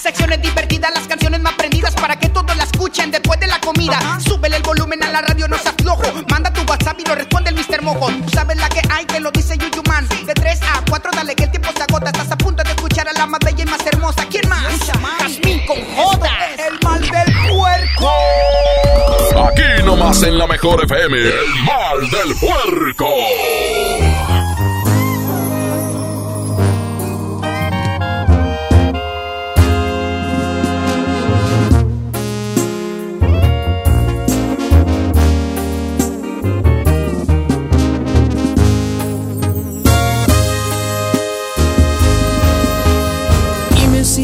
Secciones divertidas, las canciones más prendidas para que todos la escuchen después de la comida. Súbele el volumen a la radio, no seas flojo. Manda tu WhatsApp y lo responde el Mr. Mojo. Tú sabes la que hay, que lo dice Yuyu Man. De 3 a 4, dale que el tiempo se agota. Estás a punto de escuchar a la más bella y más hermosa. ¿Quién más? Jazmín con J. El mal del puerco. Aquí nomás en la mejor FM. El mal del puerco.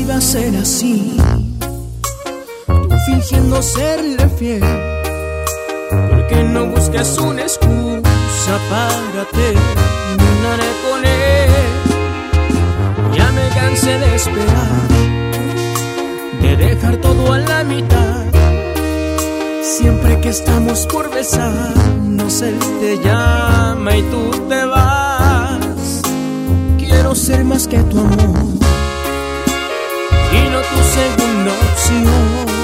Va a ser así. Tú fingiendo serle fiel. Porque no buscas una excusa para terminar con él. Ya me cansé de esperar. De dejar todo a la mitad. Siempre que estamos por besarnos, él te llama y tú te vas. Quiero ser más que tu amor y no tu segunda opción.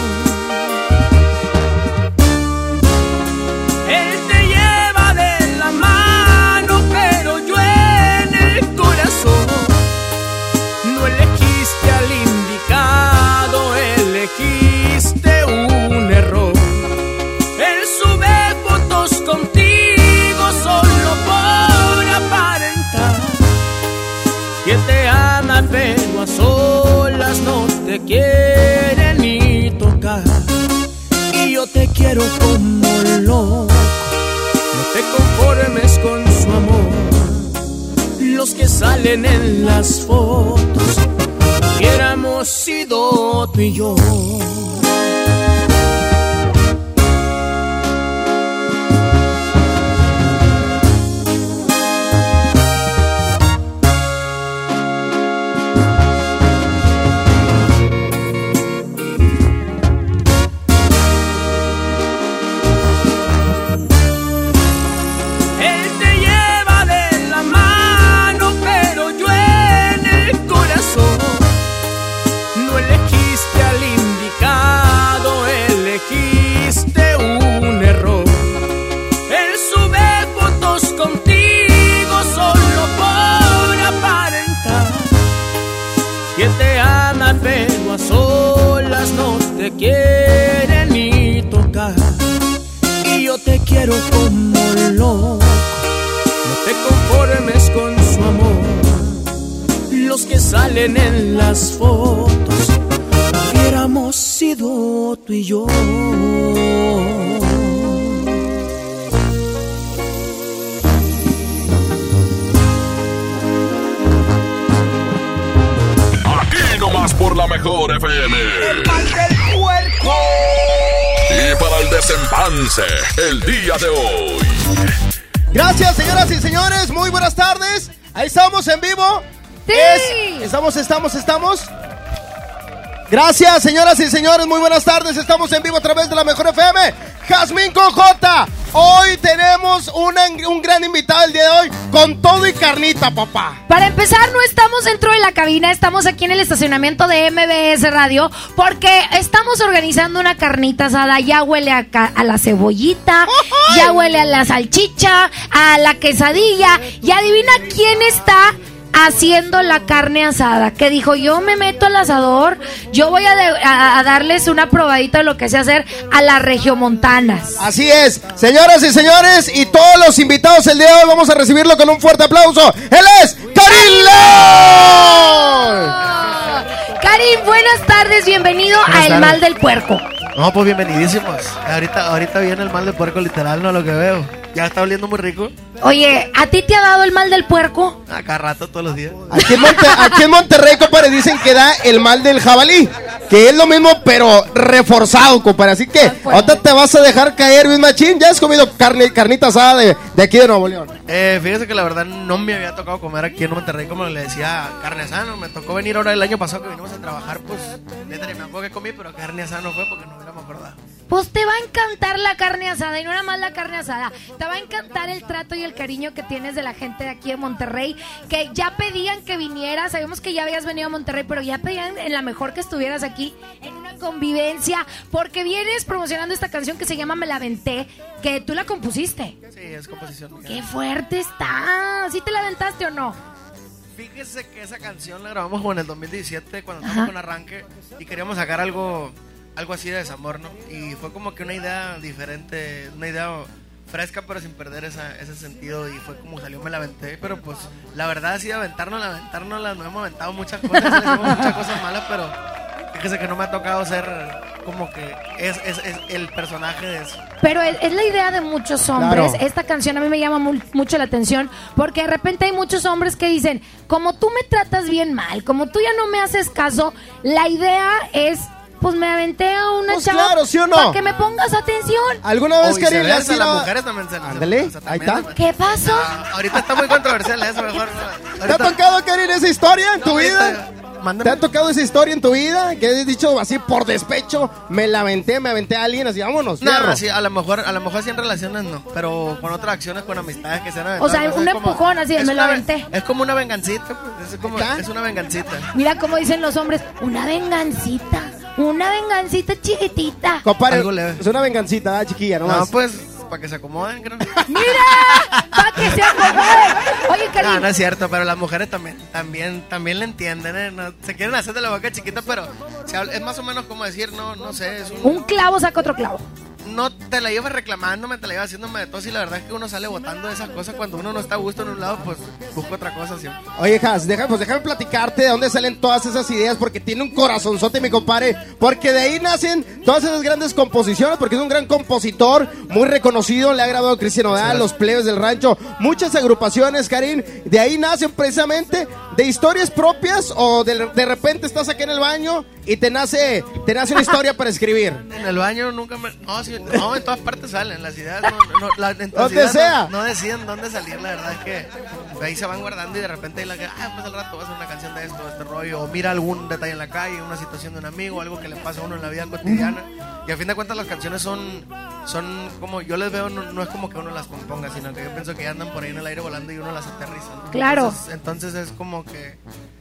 En las fotos hubiéramos sido tú y yo Por la mejor FM. El mal del puerco. Y para el desempance, el día de hoy. Gracias, señoras y señores. Muy buenas tardes. Ahí estamos en vivo. Sí. Es- estamos, estamos, estamos. Gracias, señoras y señores. Muy buenas tardes. Estamos en vivo a través de la Mejor FM. Jazmín con J. Hoy tenemos una- un gran invitado el día de hoy con todo y carnita, papá. Para empezar, no estamos dentro de la cabina, estamos aquí en el estacionamiento de MBS Radio porque estamos organizando una carnita asada. Ya huele a la cebollita, ya huele a la salchicha, a la quesadilla. Y adivina quién está haciendo la carne asada. Que dijo, yo me meto al asador, yo voy a, de- a- a darles una probadita de lo que sé hacer a las regiomontanas. Así es, señoras y señores, y todos los invitados el día de hoy vamos a recibirlo con un fuerte aplauso. Él es Karim León. Karim, buenas tardes, bienvenido a El tardes. Mal del Puerco. No, pues bienvenidísimos. Ahorita, ahorita viene el mal de puerco literal, no lo que veo. Ya está oliendo muy rico. Oye, ¿a ti te ha dado el mal del puerco? Acá rato, todos los días. Aquí en, Monte- aquí en Monterrey, compadre, dicen que da el mal del jabalí. Que es lo mismo, pero reforzado, compadre. Así que ahorita te vas a dejar caer, Luis Machín. Ya has comido carne, carnita asada de, de aquí de Nuevo León. Eh, fíjese que la verdad no me había tocado comer aquí en Monterrey, como le decía, carne asada. Me tocó venir ahora el año pasado que vinimos a trabajar, pues, neta, ni me acuerdo que comí, pero carne asada no fue porque no Pues te va a encantar la carne asada y no nada más la carne asada. Te va a encantar el trato y el cariño que tienes de la gente de aquí de Monterrey, que ya pedían que vinieras. Sabemos que ya habías venido a Monterrey, pero ya pedían en la mejor que estuvieras aquí en una convivencia, porque vienes promocionando esta canción que se llama Me la Venté, que tú la compusiste. Sí, es composición. mía. ¡Qué fuerte está! ¿Sí te la aventaste o no? Fíjese que esa canción la grabamos como en el 2017 cuando estábamos con arranque y queríamos sacar algo, algo así de desamor, ¿no? Y fue como que una idea diferente, una idea fresca pero sin perder esa, ese sentido y fue como salió, me la aventé, pero pues la verdad sí de aventarnos, la aventarnos, la no hemos aventado muchas cosas, le hicimos muchas cosas malas, pero fíjese que no me ha tocado ser como que es, es, es el personaje de eso. Pero es, es la idea de muchos hombres. Claro. Esta canción a mí me llama mu- mucho la atención porque de repente hay muchos hombres que dicen, como tú me tratas bien mal, como tú ya no me haces caso, la idea es, pues me aventé a una Pues chava claro, ¿sí o no? para que me pongas atención. ¿Alguna vez, Karim, le has viceversa, las tirado- mujeres también se Ándale, o sea, ahí está. ¿Qué pasó? Ah, ahorita está muy controversial eso, mejor no. ¿Te ha tocado, Karim, esa historia en No, tu vida? mándame. ¿Te ha tocado esa historia en tu vida? Que has dicho así por despecho, me la aventé, me aventé a alguien, así, vámonos, fierro. No, sí, a lo mejor, a lo mejor sí en relaciones no, pero con otras acciones, con amistades que se han aventado, O sea, pues, un es como- empujón así me una- aventé. Es como una vengancita, pues, es como, es una vengancita. Mira cómo dicen los hombres, una vengancita, una vengancita chiquitita. Compadre, es una vengancita, ¿eh, chiquilla, No, nomás. pues, para que se acomoden, creo. ¡Mira! ¡Para que se acomoden! Oye, No, Karim, no es cierto, pero las mujeres también, también, también le entienden, ¿eh? No, se quieren hacer de la boca chiquita, pero se habla- es más o menos como decir, no, no sé, es un, un clavo saca otro clavo. No te la llevas reclamándome, te la llevas haciéndome de tos y la verdad es que uno sale votando de esas cosas cuando uno no está a gusto en un lado, pues busca otra cosa siempre. Oye, Has, deja, pues déjame platicarte de dónde salen todas esas ideas, porque tiene un corazonzote, mi compadre, porque de ahí nacen todas esas grandes composiciones, porque es un gran compositor, muy reconocido, le ha grabado a Cristian Odal, Los Plebes del Rancho, muchas agrupaciones, Karim, de ahí nacen precisamente de historias propias o de, de repente estás aquí en el baño y te nace, te nace una historia para escribir. En el baño nunca me... No, en todas partes salen. Las ideas no, no, la- en- las Donde no- sea. No, deciden dónde salir, la verdad es que ahí se van guardando y de repente la que, ah, pues al rato va a hacer una canción de esto, de este rollo, o mira algún detalle en la calle, una situación de un amigo, algo que le pasa a uno en la vida cotidiana. Y a fin de cuentas las canciones son, son como, yo les veo, no, no es como que uno las componga, sino que yo pienso que ya andan por ahí en el aire volando y uno las aterriza. ¿no? Claro. Entonces, entonces es como que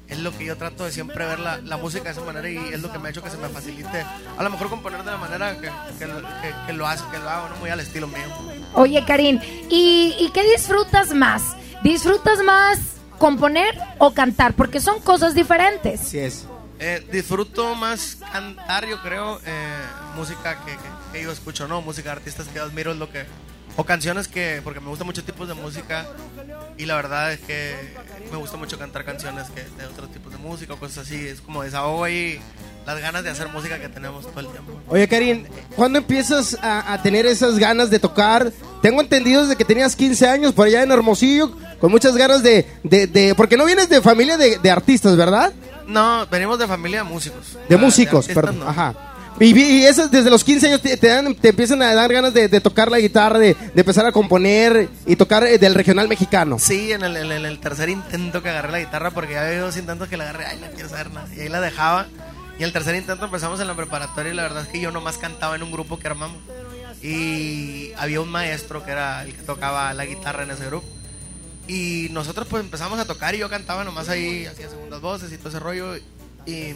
es lo que yo trato de siempre ver la, la música de esa manera y es lo que me ha hecho que se me facilite a lo mejor componer de la manera que, que, lo- que- que lo hace, que lo hago, ¿no? muy al estilo mío. Oye, Karim, ¿y, ¿y qué disfrutas más? ¿Disfrutas más componer o cantar? Porque son cosas diferentes. Así es. Eh, disfruto más cantar, yo creo, eh, música que, que- que yo escucho, ¿no? Música de artistas que admiro es lo que... O canciones que... Porque me gustan muchos tipos de música y la verdad es que me gusta mucho cantar canciones que de otros tipos de música o cosas así. Es como desahogo ahí las ganas de hacer música que tenemos todo el tiempo. Oye, Karim, ¿cuándo empiezas a, a tener esas ganas de tocar? Tengo entendido desde que tenías 15 años por allá en Hermosillo, con muchas ganas de... de, de- porque no vienes de familia de, de artistas, ¿verdad? No, venimos de familia de músicos. De Ah, músicos, artistas perdón. no. Ajá. Y, y esas desde los 15 años te, dan- te empiezan a dar ganas de, tocar la guitarra, de, empezar a componer y tocar eh, del regional mexicano. Sí, en el tercer intento que agarré la guitarra, porque ya había dos intentos que la agarré, ay, no quiero saber nada. Y ahí la dejaba. Y el tercer intento empezamos en la preparatoria y la verdad es que yo nomás cantaba en un grupo que armamos. Y había un maestro que era el que tocaba la guitarra en ese grupo. Y nosotros pues empezamos a tocar y yo cantaba nomás ahí, hacía segundas voces y todo ese rollo. Y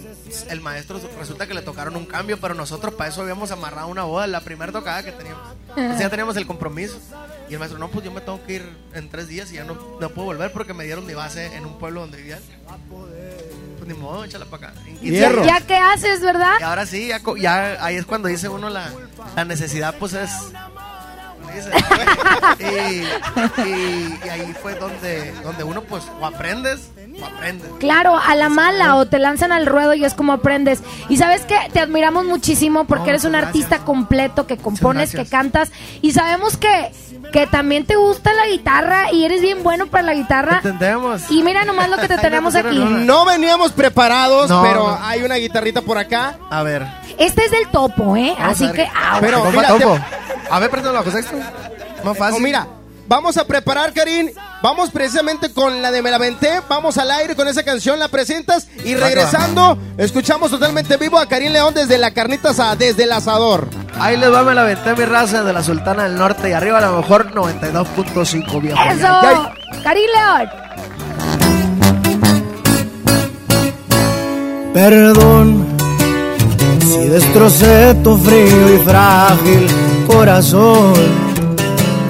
el maestro resulta que le tocaron un cambio, pero nosotros para eso habíamos amarrado una boda, la primera tocada que teníamos. Entonces ya teníamos el compromiso. Y el maestro, no, pues yo me tengo que ir en tres días y ya no, no puedo volver porque me dieron mi base en un pueblo donde vivía. Pues ni modo, échala para acá. En 15 Hierro. días. ¿Ya qué haces, verdad? Y ahora sí, ya, co- ya ahí es cuando dice uno la, la necesidad, pues es. y, y- y ahí fue donde, donde uno, pues, o aprendes aprendes. Claro, a la mala o te lanzan al ruedo y es como aprendes. Y sabes que te admiramos muchísimo porque No, eres un artista completo que compones, que cantas y sabemos que, que también te gusta la guitarra y eres bien bueno para la guitarra. Entendemos. Y mira nomás lo que te tenemos aquí. No veníamos preparados, No, pero no. hay una guitarrita por acá. A ver. Este es del topo, ¿eh? Vamos Así que. Pero mira, Topo. te- A ver, perdón, bajo sexto. Más fácil. Oh, mira, vamos a preparar, Karin. Vamos precisamente con la de Me la Venté. Vamos al aire con esa canción, la presentas. Y regresando, escuchamos totalmente vivo a Karim León desde la carnita asada, desde el asador. Ahí les va, me la aventé mi raza de la Sultana del Norte y arriba a lo mejor 92.5 viejo. ¡Eso! Karim León. Perdón si destrocé tu frío y frágil corazón.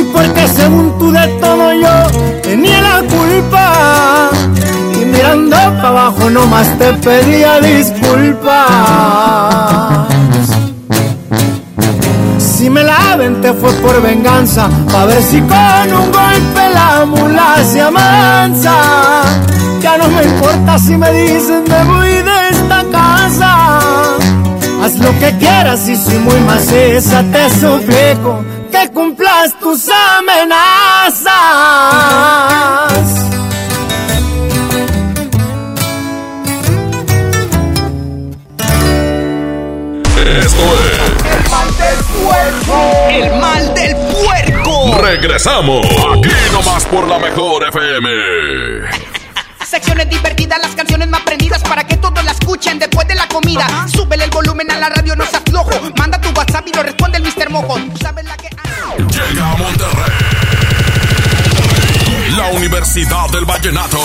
Y porque según tú de todo yo tenía la culpa. Y mirando para abajo nomás te pedía disculpas. Si me la aventé fue por venganza, pa' ver si con un golpe la mula se amansa. Ya no me importa si me dicen me voy de esta casa. Que quieras y si muy maciza te suplico que cumplas tus amenazas. Esto es El mal del puerco. Regresamos. Aquí nomás por la mejor FM. Secciones divertidas, las canciones más prendidas para que todos la escuchen después de la comida. Súbele el volumen a la radio, no seas flojo. Manda tu WhatsApp y lo responde el Mr. Mojo. Tú sabes la que. Llega a Monterrey. La Universidad del Vallenato.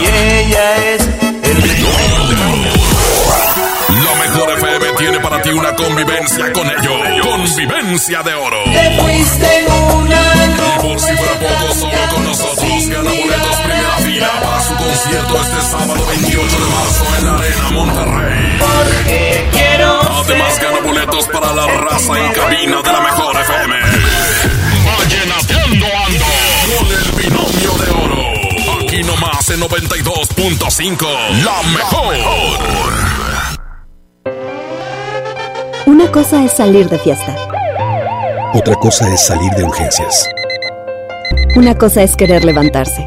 Y ella es La mejor FM tiene para ti una convivencia con ellos. Convivencia de oro. Te fuiste en una Y por si fuera poco, solo con nosotros concierto este sábado 28 de marzo en la Arena Monterrey. porque quiero Además gana boletos para la raza en cabina de la mejor FM. Vallenateando ando con el binomio de oro. Aquí nomás en 92.5. La mejor. Una cosa es salir de fiesta. Otra cosa es salir de urgencias. Una cosa es querer levantarse.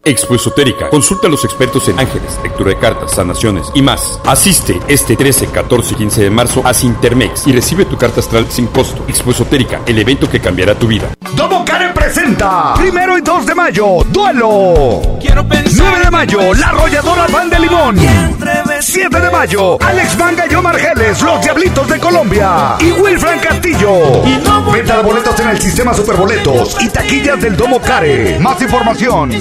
Expo Esotérica. Consulta a los expertos en ángeles, lectura de cartas, sanaciones y más. Asiste este 13, 14 y 15 de marzo a Sintermex y recibe tu carta astral sin costo. Expo Esotérica, el evento que cambiará tu vida. Domo Care presenta Primero y 2 de mayo, duelo. 9 de mayo, La Arrolladora Pan de Limón. 7 de mayo, Alex Manga y Omar Geles, Los Diablitos de Colombia. Y Wilfran Castillo. Venta de boletos en el sistema Superboletos y taquillas del Domo Care. Más información,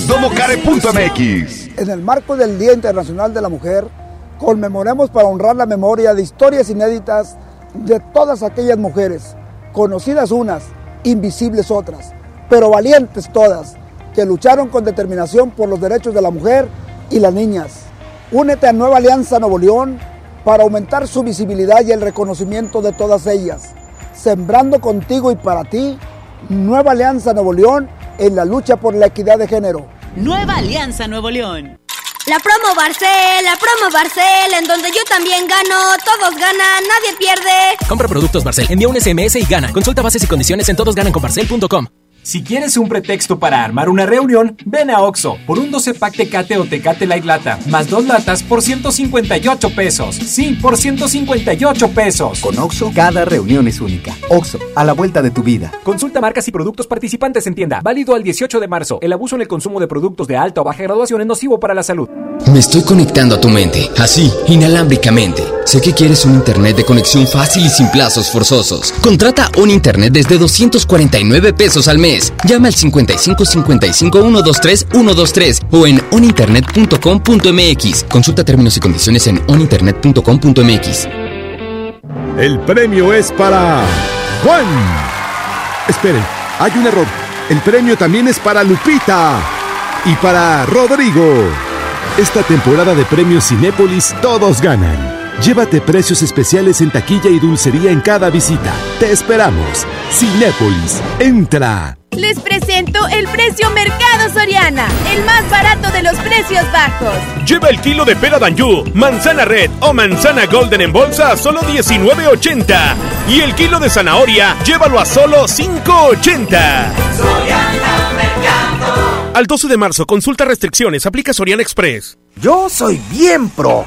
En el marco del Día Internacional de la Mujer, conmemoremos para honrar la memoria de historias inéditas de todas aquellas mujeres, conocidas unas, invisibles otras, pero valientes todas, que lucharon con determinación por los derechos de la mujer y las niñas. Únete a Nueva Alianza Nuevo León para aumentar su visibilidad y el reconocimiento de todas ellas, sembrando contigo y para ti Nueva Alianza Nuevo León en la lucha por la equidad de género. Nueva Alianza Nuevo León. La promo Barcel, la promo Barcel, en donde yo también gano, todos ganan, nadie pierde. Compra productos Barcel, envía un SMS y gana. Consulta bases y condiciones en todosgananconbarcel.com. Si quieres un pretexto para armar una reunión, ven a Oxo por un 12 pack Tecate o Tecate Light Lata, más dos latas por 158 pesos. Sí, por 158 pesos. Con Oxo, cada reunión es única. Oxo, a la vuelta de tu vida. Consulta marcas y productos participantes en tienda. Válido al 18 de marzo. El abuso en el consumo de productos de alta o baja graduación es nocivo para la salud. Me estoy conectando a tu mente, así, inalámbricamente. Sé que quieres un internet de conexión fácil y sin plazos forzosos. Contrata un internet desde 249 pesos al mes. Llama al 55 55 123 123 o en oninternet.com.mx. Consulta términos y condiciones en oninternet.com.mx. El premio es para Juan. Esperen, hay un error. El premio también es para Lupita y para Rodrigo. Esta temporada de premios Cinépolis todos ganan. Llévate precios especiales en taquilla y dulcería en cada visita. Te esperamos. Cinépolis, entra. Les presento el precio Mercado Soriana, el más barato de los precios bajos. Lleva el kilo de pera Danjú, manzana red o manzana golden en bolsa a solo 19.80. Y el kilo de zanahoria, llévalo a solo 5.80. Al 12 de marzo, consulta restricciones, aplica Soriana Express. Yo soy bien pro,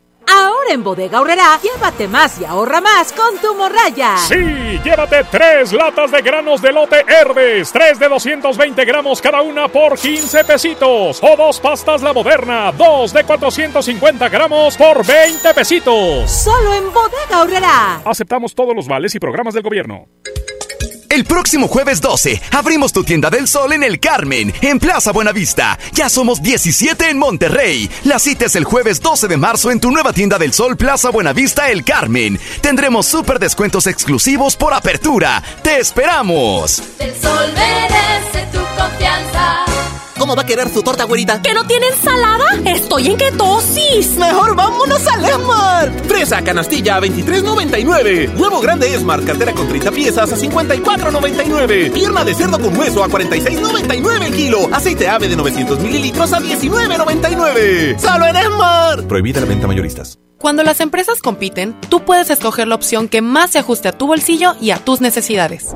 Ahora en Bodega Aurrera, llévate más y ahorra más con tu morraya. Sí, llévate tres latas de granos de lote Herbes, tres de 220 gramos cada una por 15 pesitos. O dos pastas La Moderna, dos de 450 gramos por 20 pesitos. Solo en Bodega Aurrera. Aceptamos todos los vales y programas del gobierno. El próximo jueves 12 abrimos tu tienda del sol en el Carmen, en Plaza Buenavista. Ya somos 17 en Monterrey. La cita es el jueves 12 de marzo en tu nueva tienda del sol Plaza Buenavista El Carmen. Tendremos súper descuentos exclusivos por apertura. ¡Te esperamos! El sol merece tu confianza. ¿Cómo va a querer su torta, güerita? ¿Que no tiene ensalada? Estoy en ketosis. Mejor vámonos al Esmart. Fresa canastilla a 23.99. Huevo grande Esmart, cartera con 30 piezas a 54.99. Pierna de cerdo con hueso a 46.99 el kilo. Aceite ave de 900 mililitros a 19.99. ¡Solo en Esmart! Prohibida la venta mayoristas. Cuando las empresas compiten, tú puedes escoger la opción que más se ajuste a tu bolsillo y a tus necesidades.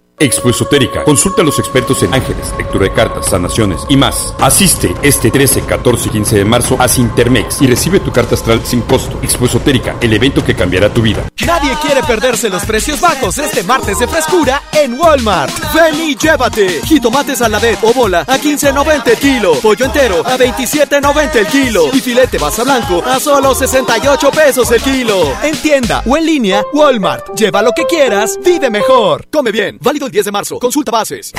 Expo Esotérica. Consulta a los expertos en ángeles, lectura de cartas, sanaciones y más. Asiste este 13, 14 y 15 de marzo a Sintermex y recibe tu carta astral sin costo. Expo Esotérica, el evento que cambiará tu vida. Nadie quiere perderse los precios bajos este martes de frescura en Walmart. Ven y llévate. Jitomates saladet o bola a 15.90 el kilo. Pollo entero a 27.90 el kilo. Y filete basa blanco a solo 68 pesos el kilo. En tienda o en línea, Walmart. Lleva lo que quieras, vive mejor. Come bien. Válido el 10 de marzo. Consulta bases.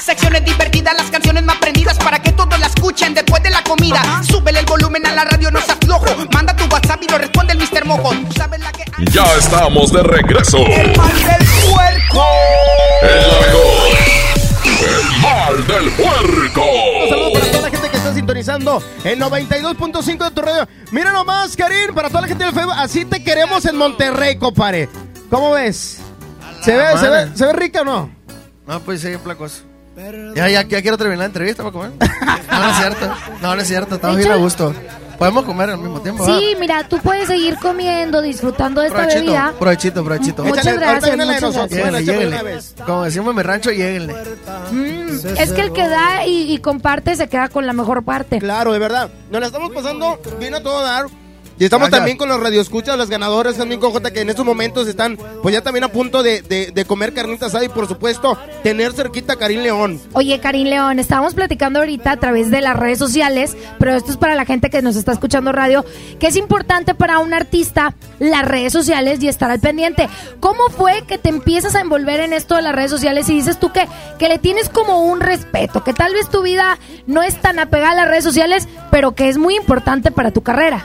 Secciones divertidas, las canciones más prendidas para que todos la escuchen después de la comida. Súbele el volumen a la radio, no seas flojo. Manda tu WhatsApp y lo responde el Mr. Mojo. ¿Tú sabes la que Ya estamos de regreso. El mal del puerco. El mejor. El mal del puerco. Un saludo para toda la gente que está sintonizando el 92.5 de tu radio. Mira nomás, Karim, para toda la gente del Facebook. Así te queremos en Monterrey, compadre. ¿Cómo ves? ¿Se ve, se, ve, ¿Se ve rica o no? No, pues sí, placoso. Ya, ya, ya quiero terminar la entrevista para comer. No, no es cierto. No, no es cierto. Estamos bien a gusto. Podemos comer al mismo tiempo. Sí, mira, tú puedes seguir comiendo, disfrutando de esta Provechito, bebida. provechito, provechito. Muchas Échale, ahorita gracias, muchas gracias. Lléguenle. Como decimos en mi rancho, lléguenle. Mm, es que el que da y, y comparte se queda con la mejor parte. Claro, de verdad. Nos la estamos pasando bien a todo dar. Y estamos Gracias. también con los radioescuchas, los ganadores también con J, que en estos momentos están, pues ya también a punto de, de- de comer carnita asada y por supuesto, tener cerquita a Karim León. Oye, Karim León, estábamos platicando ahorita a través de las redes sociales, pero esto es para la gente que nos está escuchando radio, que es importante para un artista las redes sociales y estar al pendiente. ¿Cómo fue que te empiezas a envolver en esto de las redes sociales y dices tú que, que le tienes como un respeto, que tal vez tu vida no es tan apegada a las redes sociales, pero que es muy importante para tu carrera?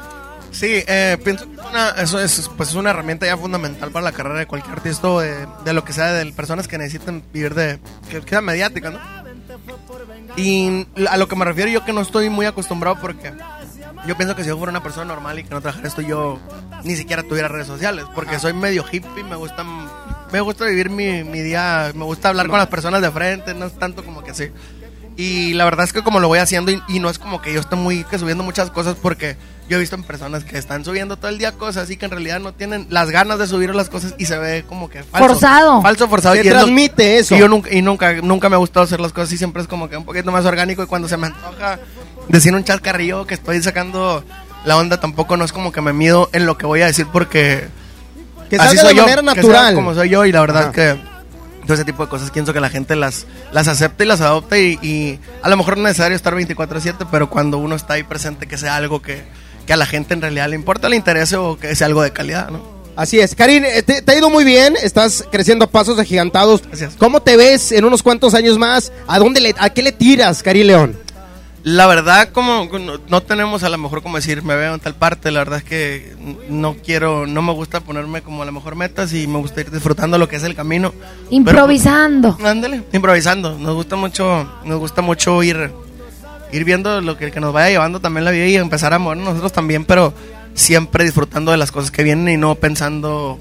Sí, eh, pienso que una- eso es, pues es una herramienta ya fundamental para la carrera de cualquier artista o de, de lo que sea, de personas que necesiten vivir de. que, sea mediática, ¿no? Y a lo que me refiero, yo que no estoy muy acostumbrado porque yo pienso que si yo fuera una persona normal y que no trabajara esto, yo ni siquiera tuviera redes sociales, porque soy medio hippie, me gusta, me gusta vivir mi, mi día, me gusta hablar con las personas de frente, no es tanto como que así. Y la verdad es que como lo voy haciendo y, y no es como que yo esté muy que subiendo muchas cosas porque yo he visto en personas que están subiendo todo el día cosas y que en realidad no tienen las ganas de subir las cosas y se ve como que falso. Forzado. Falso, forzado. Se y es lo- transmite eso. Y yo nunca, y nunca, nunca me ha gustado hacer las cosas y siempre es como que un poquito más orgánico y cuando se me antoja decir un chascarrillo que estoy sacando la onda tampoco no es como que me mido en lo que voy a decir porque Que así salga de soy yo, manera que sea natural. como soy yo y la verdad Ajá. es que todo ese tipo de cosas pienso que la gente las, las acepta y las adopta y, y a lo mejor no es necesario estar 24/7, pero cuando uno está ahí presente que sea algo que, que a la gente en realidad le importa, le interese o que sea algo de calidad, ¿no? Así es. Karim, eh, te, te ha ido muy bien, estás creciendo a pasos agigantados. Gracias. ¿Cómo te ves en unos cuantos años más? ¿A dónde le, a qué le tiras, Karim León? La verdad, como no, tenemos a lo mejor como decir, me veo en tal parte, la verdad es que no quiero, no me gusta ponerme como a lo mejor metas y me gusta ir disfrutando lo que es el camino. Improvisando. Pero, ándale, improvisando. Nos gusta mucho, nos gusta mucho ir, ir viendo lo que, que nos vaya llevando también la vida y empezar a mover nosotros también, pero siempre disfrutando de las cosas que vienen y no pensando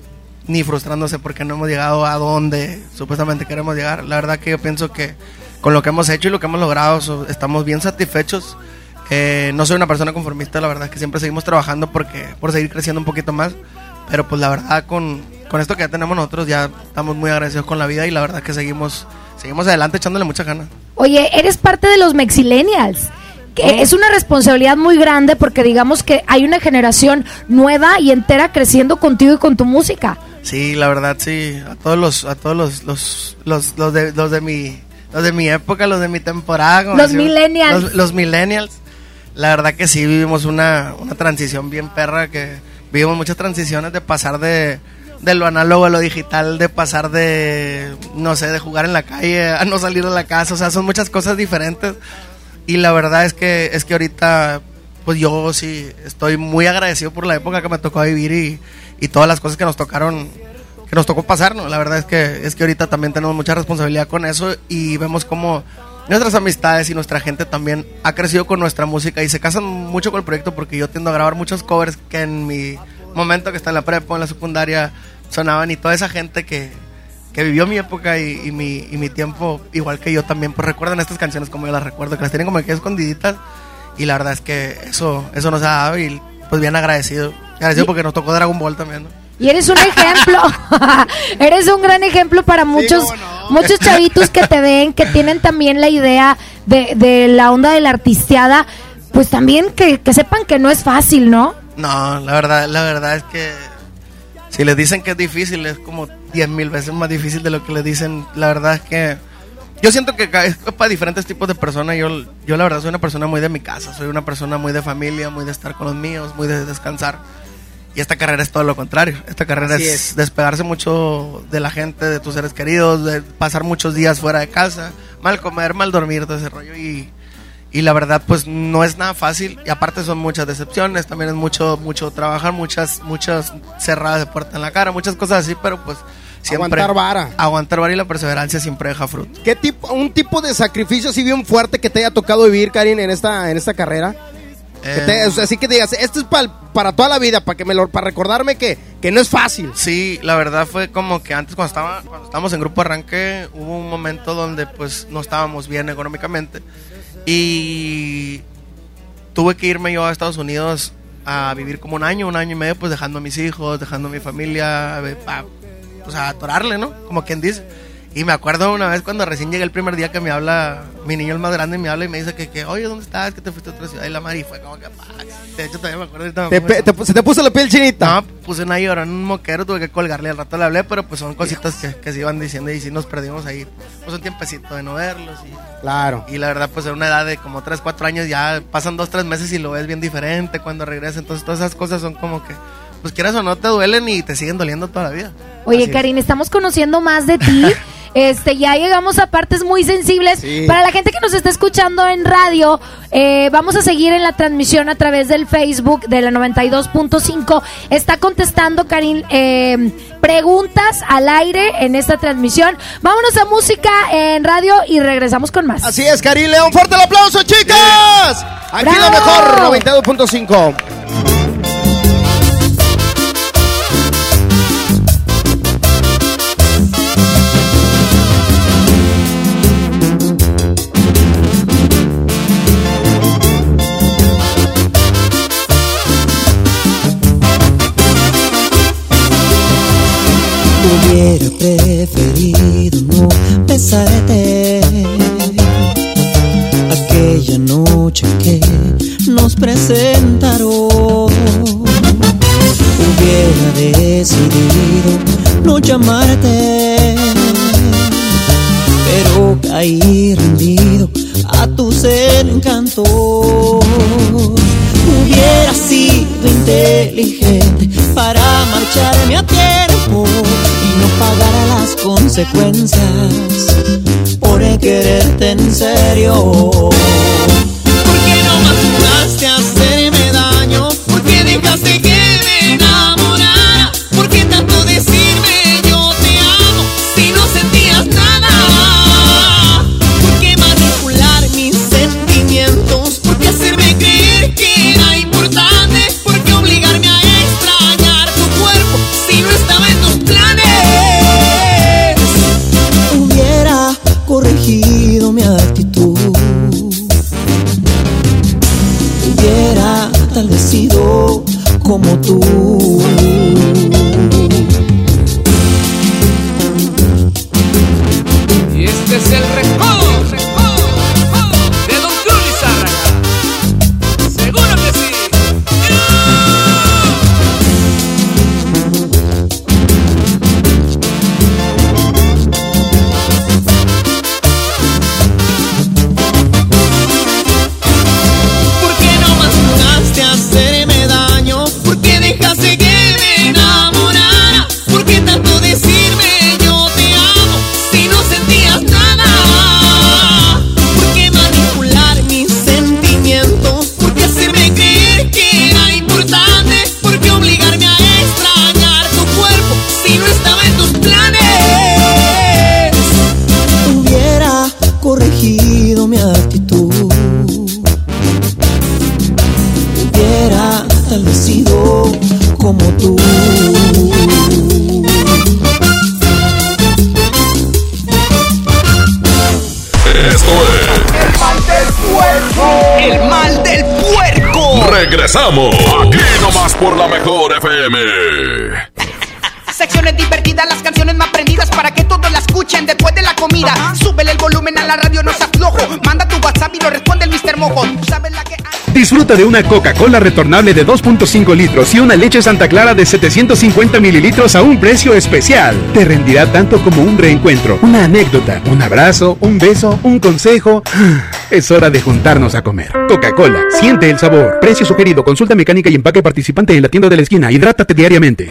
ni frustrándose porque no hemos llegado a donde supuestamente queremos llegar. La verdad que yo pienso que con lo que hemos hecho y lo que hemos logrado estamos bien satisfechos. Eh, no soy una persona conformista, la verdad es que siempre seguimos trabajando porque por seguir creciendo un poquito más. Pero pues la verdad con, con esto que ya tenemos nosotros ya estamos muy agradecidos con la vida y la verdad que seguimos seguimos adelante echándole mucha ganas. Oye, eres parte de los Mexillennials. Que es una responsabilidad muy grande porque digamos que hay una generación nueva y entera creciendo contigo y con tu música. Sí, la verdad sí, a todos los a todos los los los, los de los de mi los de mi época, los de mi temporada, como Los decimos, millennials. Los, los millennials. La verdad que sí vivimos una, una transición bien perra que vivimos muchas transiciones de pasar de de lo análogo a lo digital, de pasar de no sé, de jugar en la calle a no salir de la casa, o sea, son muchas cosas diferentes. Y la verdad es que es que ahorita pues yo sí estoy muy agradecido por la época que me tocó vivir y, y todas las cosas que nos tocaron que nos tocó pasar, ¿no? La verdad es que es que ahorita también tenemos mucha responsabilidad con eso y vemos cómo nuestras amistades y nuestra gente también ha crecido con nuestra música y se casan mucho con el proyecto porque yo tiendo a grabar muchos covers que en mi momento que está en la prepa, en la secundaria, sonaban y toda esa gente que, que vivió mi época y, y mi, y mi tiempo, igual que yo también, pues recuerdan estas canciones como yo las recuerdo, que las tienen como que escondiditas y la verdad es que eso, eso nos ha dado y pues bien agradecido. Agradecido porque nos tocó Dragon Ball también, ¿no? Y eres un ejemplo, eres un gran ejemplo para muchos, muchos chavitos que te ven, que tienen también la idea de, de la onda de la artisteada, pues también que, que sepan que no es fácil, ¿no? No, la verdad, la verdad es que si les dicen que es difícil, es como 10 mil veces más difícil de lo que les dicen. La verdad es que yo siento que es para diferentes tipos de personas. Yo, yo la verdad soy una persona muy de mi casa, soy una persona muy de familia, muy de estar con los míos, muy de descansar. Y esta carrera es todo lo contrario. Esta carrera es, es. despegarse mucho de la gente, de tus seres queridos, de pasar muchos días fuera de casa, mal comer, mal dormir, todo ese rollo. Y, y la verdad, pues no es nada fácil. Y aparte son muchas decepciones, también es mucho, mucho trabajar, muchas, muchas cerradas de puerta en la cara, muchas cosas así, pero pues siempre. Aguantar vara. Aguantar vara y la perseverancia siempre deja fruto. ¿Qué tipo, un tipo de sacrificio así bien fuerte que te haya tocado vivir, Karim, en esta, en esta carrera? Que te- Eh, o sea, así que digas, esto es pa'l- para toda la vida, para que me lo, para recordarme que, que no es fácil. Sí, la verdad fue como que antes cuando estaba cuando estábamos en grupo arranque hubo un momento donde pues no estábamos bien económicamente y tuve que irme yo a Estados Unidos a vivir como un año, un año y medio, pues dejando a mis hijos, dejando a mi familia, a, a- pues a atorarle, ¿no? Como quien dice. Y me acuerdo una vez cuando recién llegué el primer día que me habla, mi niño el más grande me habla y me dice que, que oye, ¿dónde estás? Que te fuiste a otra ciudad y la madre y fue como que, de hecho todavía me acuerdo ahorita. me Te pongo- pe- te pu- ¿Se te puso la piel chinita? no, puse una llorona en un moquero, tuve que colgarle, al rato le hablé, pero pues son cositas que, que se iban diciendo y sí nos perdimos ahí, pues un tiempecito de no verlos y, Claro. y la verdad pues en una edad de como 3, 4 años ya pasan 2, 3 meses y lo ves bien diferente cuando regresas, entonces todas esas cosas son como que, pues quieras o no te duelen y te siguen doliendo toda la vida. Oye, Así es. Karin, estamos conociendo más de ti. Este, ya llegamos a partes muy sensibles. Sí. Para la gente que nos está escuchando en radio, eh, vamos a seguir en la transmisión a través del Facebook de la 92.5. Está contestando, Karin, eh, preguntas al aire en esta transmisión. Vámonos a música en radio y regresamos con más. Así es, Karim León. ¡Fuerte el aplauso, chicas! Aquí la ¡Bravo! mejor, 92.5. besarte aquella noche que nos presentaron. Hubiera decidido no llamarte, pero caí rendido a tus encantos. Hubiera sido inteligente para marcharme a tiempo no pagar las consecuencias por quererte en serio. Regresamos. Aquí nomás por la mejor FM. Secciones divertidas, las canciones más prendidas para que todos la escuchen después de la comida. Súbele el volumen a la radio, no se aflojo. Manda tu WhatsApp y lo responde el Mr. Mojo. Tú sabes la que Disfruta de una Coca-Cola retornable de 2.5 litros y una leche Santa Clara de 750 mililitros a un precio especial. Te rendirá tanto como un reencuentro, una anécdota, un abrazo, un beso, un consejo. Es hora de juntarnos a comer. Coca-Cola, siente el sabor. Precio sugerido, consulta mecánica y empaque participante en la tienda de la esquina. Hidrátate diariamente.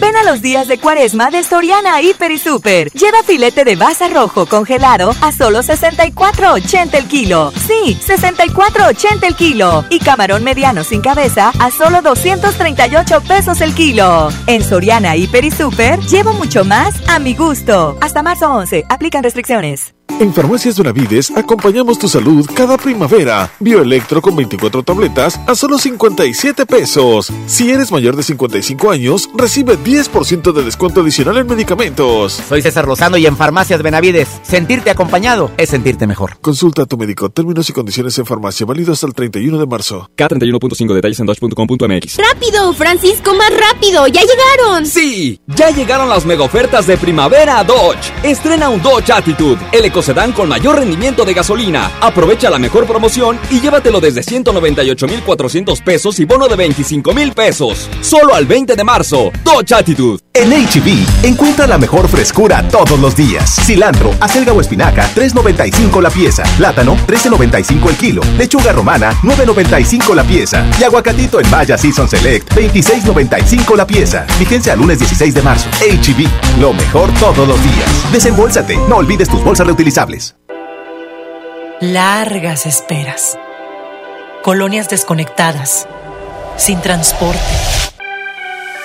Ven a los días de cuaresma de Soriana Hiper y Super. Lleva filete de baza rojo congelado a solo 64.80 el kilo. Sí, 64.80 el kilo. Y camarón mediano sin cabeza a solo 238 pesos el kilo. En Soriana Hiper y Super llevo mucho más a mi gusto. Hasta marzo 11. Aplican restricciones. En Farmacias Benavides acompañamos tu salud cada primavera. Bioelectro con 24 tabletas a solo 57 pesos. Si eres mayor de 55 años, recibe 10% de descuento adicional en medicamentos. Soy César Lozano y en Farmacias Benavides, sentirte acompañado es sentirte mejor. Consulta a tu médico. Términos y condiciones en farmacia válido hasta el 31 de marzo. K31.5 detalles en dodge.com.mx. ¡Rápido, Francisco, más rápido! ¡Ya llegaron! Sí, ya llegaron las mega ofertas de primavera a Dodge. Estrena un Dodge Attitude, el ecocedán con mayor rendimiento de gasolina. Aprovecha la mejor promoción y llévatelo desde 198,400 pesos y bono de 25,000 pesos. Solo al 20 de marzo. Dodge En HB, encuentra la mejor frescura todos los días. Cilantro, acelga o espinaca, 3.95 la pieza. Plátano, 13.95 el kilo. Lechuga romana, 9.95 la pieza. Y aguacatito en Maya Season Select, 26.95 la pieza. Vigencia al lunes 16 de marzo. HB, lo mejor todos los días. Desembolsate, no olvides tus bolsas reutilizables. Largas esperas. Colonias desconectadas. Sin transporte.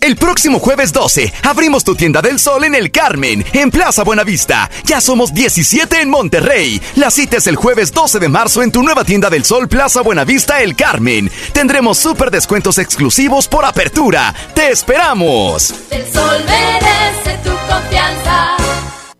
El próximo jueves 12 abrimos tu tienda del sol en el Carmen, en Plaza Buenavista. Ya somos 17 en Monterrey. La cita es el jueves 12 de marzo en tu nueva tienda del sol Plaza Buenavista El Carmen. Tendremos súper descuentos exclusivos por apertura. ¡Te esperamos! El sol merece tu confianza.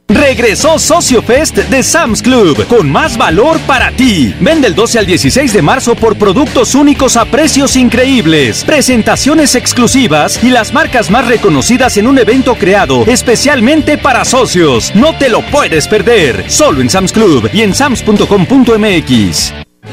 Regresó Socio Fest de Sam's Club con más valor para ti. Vende el 12 al 16 de marzo por productos únicos a precios increíbles, presentaciones exclusivas y las marcas más reconocidas en un evento creado especialmente para socios. No te lo puedes perder. Solo en Sam's Club y en sams.com.mx.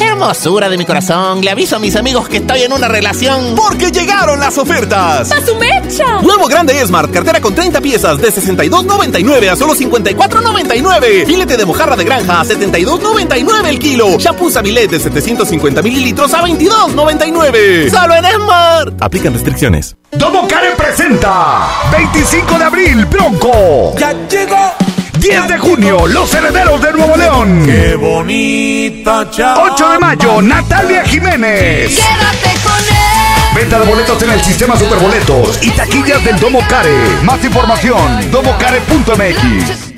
Hermosura de mi corazón, le aviso a mis amigos que estoy en una relación. Porque llegaron las ofertas. ¡A su mecha! Nuevo grande Esmart, cartera con 30 piezas de 62.99 a solo 54.99. Filete de mojarra de granja a 72.99 el kilo. Shampoo Sabilet de 750 mililitros a 22.99. Solo en Esmart. Aplican restricciones. Domo Care presenta 25 de abril, Bronco. Ya llegó. 10 de junio, Los Herederos de Nuevo León. Qué bonita chava. 8 de mayo, Natalia Jiménez. Quédate con él. Venta de boletos en el sistema Superboletos y taquillas del Domo Care. Más información, domocare.mx.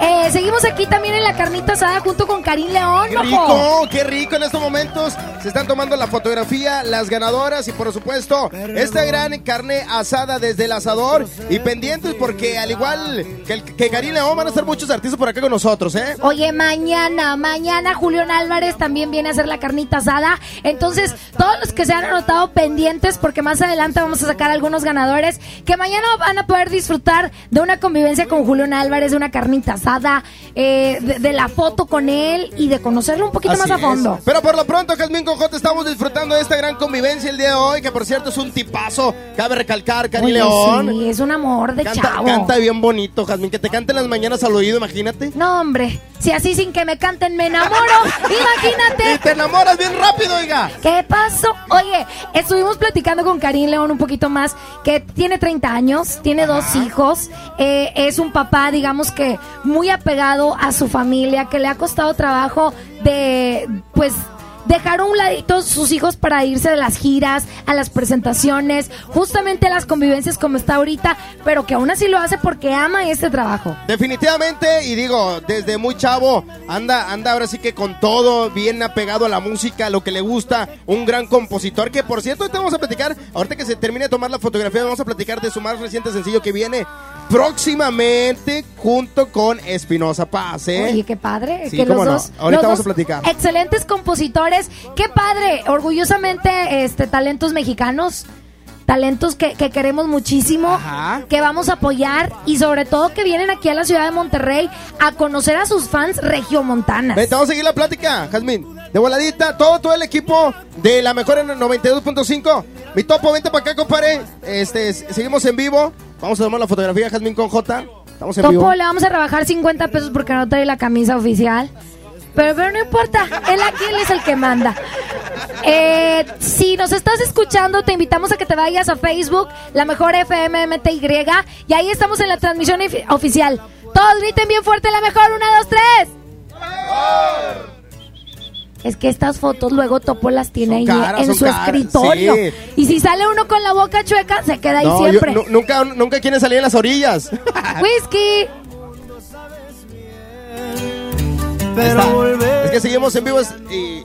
Eh, seguimos aquí también en la carnita asada junto con Karim León. Qué rico, qué rico en estos momentos. Se están tomando la fotografía, las ganadoras y por supuesto esta gran carne asada desde el asador. Y pendientes porque al igual que, que Karim León van a estar muchos artistas por acá con nosotros, ¿eh? Oye, mañana, mañana Julián Álvarez también viene a hacer la carnita asada. Entonces, todos los que se han anotado pendientes, porque más adelante vamos a sacar algunos ganadores, que mañana van a poder disfrutar de una convivencia con Julián Álvarez, de una carnita asada, eh, de, de la foto con él y de conocerlo un poquito Así más a es. fondo. Pero por lo pronto, Jazmín Cojote, estamos disfrutando de esta gran convivencia el día de hoy, que por cierto es un tipazo. Cabe recalcar, Cari Oye, León. sí, es un amor de Canta, chavo. canta bien bonito, Jazmín, que te cante en las mañanas al oído, imagínate. No, hombre. Si así sin que me canten me enamoro, imagínate. Y te enamoras bien rápido, oiga. ¿Qué pasó? Oye, estuvimos platicando con Karim León un poquito más, que tiene 30 años, tiene dos hijos, eh, es un papá, digamos que muy apegado a su familia, que le ha costado trabajo de, pues, dejar a un ladito sus hijos para irse de las giras, a las presentaciones, justamente a las convivencias como está ahorita, pero que aún así lo hace porque ama este trabajo. Definitivamente, y digo, desde muy chavo, anda, anda ahora sí que con todo, bien apegado a la música, a lo que le gusta, un gran compositor, que por cierto, te vamos a platicar, ahorita que se termine de tomar la fotografía, vamos a platicar de su más reciente sencillo que viene próximamente junto con Espinosa Paz, ¿eh? Oye, qué padre. Sí, que cómo los no. dos, Ahorita los vamos dos a platicar. Excelentes compositores. Qué padre. Orgullosamente, este, talentos mexicanos. Talentos que, que queremos muchísimo, que vamos a apoyar y sobre todo que vienen aquí a la ciudad de Monterrey a conocer a sus fans regiomontanas. Vete, vamos a seguir la plática, Jazmín. De voladita, todo, todo el equipo de la mejor en el 92.5. Mi topo, vente para acá, compadre. Este, seguimos en vivo. Vamos a tomar la fotografía, Jazmín con J. Estamos en vivo. Topo, le vamos a rebajar 50 pesos porque no trae la camisa oficial. Pero, pero no importa, él aquí él es el que manda. Eh, si nos estás escuchando, te invitamos a que te vayas a Facebook, la mejor FMMTY, y ahí estamos en la transmisión ofi- oficial. Todos griten bien fuerte, la mejor, una, dos, tres. Es que estas fotos luego Topo las tiene ahí caras, en su caras, escritorio. sí. Y si sale uno con la boca chueca, se queda ahí No, siempre. nu- nunca, nunca quieren salir en las orillas. Whisky. Está. Es que seguimos en vivo y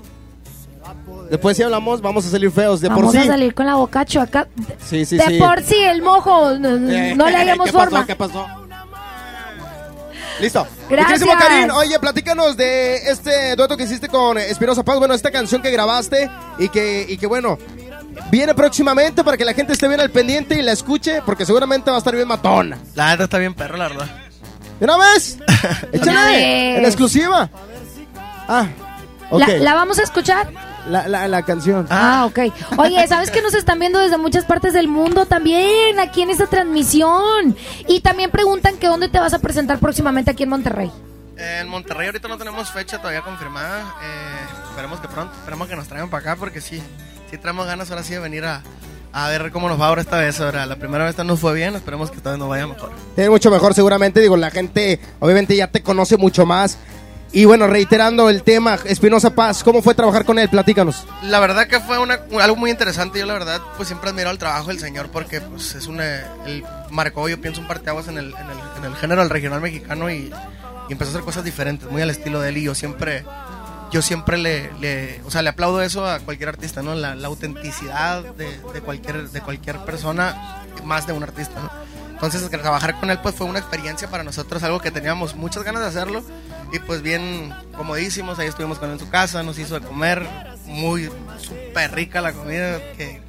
después si hablamos vamos a salir feos de Vamos por sí. a salir con la boca chueca. Sí, sí, de sí. por sí, el mojo, no, no le hallamos ¿Qué pasó? forma. ¿Qué pasó? Listo. Gracias. Muchísimo, Karim. Oye, platícanos de este dueto que hiciste con Espinosa Paz. Bueno, esta canción que grabaste y que, y que bueno, viene próximamente para que la gente esté bien al pendiente y la escuche, porque seguramente va a estar bien matona. La neta está bien perro, la verdad. ¿De una vez? Échale. En exclusiva. Ah, ok. La, la vamos a escuchar? La, la- la canción. Ah, ok. Oye, ¿sabes que nos están viendo desde muchas partes del mundo también aquí en esta transmisión? Y también preguntan que dónde te vas a presentar próximamente aquí en Monterrey. Eh, en Monterrey ahorita no tenemos fecha todavía confirmada. eh, esperemos que pronto, esperemos que nos traigan para acá porque sí, sí traemos ganas ahora sí de venir a, a ver cómo nos va ahora esta vez. Ahora, la primera vez no nos fue bien, esperemos que esta vez nos vaya mejor. Te mucho mejor seguramente, digo, la gente obviamente ya te conoce mucho más. Y bueno, reiterando el tema, Espinosa Paz, ¿cómo fue trabajar con él? Platícanos. La verdad que fue una, algo muy interesante. Yo la verdad pues siempre he admirado el trabajo del señor porque pues es una, él marcó yo pienso un parteaguas en el, en el, en el género del regional mexicano y, y empezó a hacer cosas diferentes, muy al estilo de él y yo siempre yo siempre le, le o sea, le aplaudo eso a cualquier artista, ¿no? La, la autenticidad de, de cualquier de cualquier persona más de un artista, ¿no? Entonces trabajar con él pues fue una experiencia para nosotros, algo que teníamos muchas ganas de hacerlo y pues bien comodísimos, ahí estuvimos con él en su casa, nos hizo de comer, muy súper rica la comida, que